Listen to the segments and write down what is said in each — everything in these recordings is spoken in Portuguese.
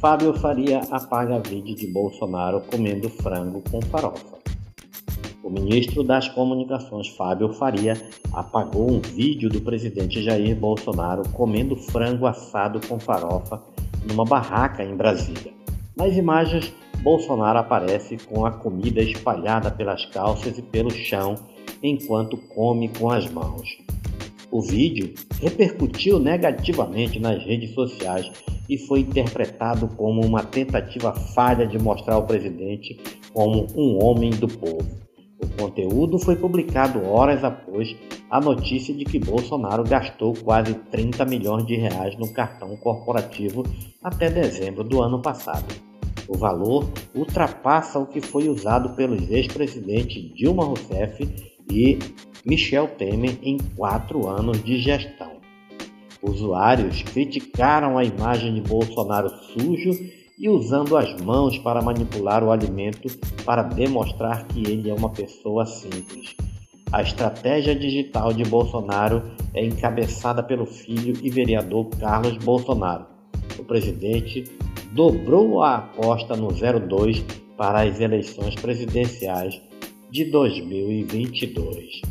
Fábio Faria apaga vídeo de Bolsonaro comendo frango com farofa. O ministro das Comunicações, Fábio Faria, apagou um vídeo do presidente Jair Bolsonaro comendo frango assado com farofa numa barraca em Brasília. Nas imagens, Bolsonaro aparece com a comida espalhada pelas calças e pelo chão enquanto come com as mãos. O vídeo repercutiu negativamente nas redes sociais e foi interpretado como uma tentativa falha de mostrar o presidente como um homem do povo. O conteúdo foi publicado horas após a notícia de que Bolsonaro gastou quase 30 milhões de reais no cartão corporativo até dezembro do ano passado. O valor ultrapassa o que foi usado pelos ex-presidentes Dilma Rousseff e Michel Temer em quatro anos de gestão. Usuários criticaram a imagem de Bolsonaro sujo e usando as mãos para manipular o alimento para demonstrar que ele é uma pessoa simples. A estratégia digital de Bolsonaro é encabeçada pelo filho e vereador Carlos Bolsonaro. O presidente dobrou a aposta no 02 para as eleições presidenciais de 2022.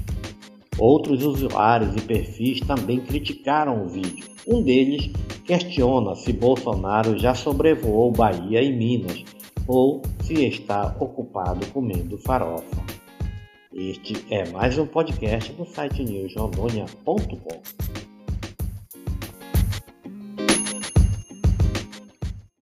Outros usuários e perfis também criticaram o vídeo. Um deles questiona se Bolsonaro já sobrevoou Bahia e Minas ou se está ocupado comendo farofa. Este é mais um podcast do site newsrondônia.com.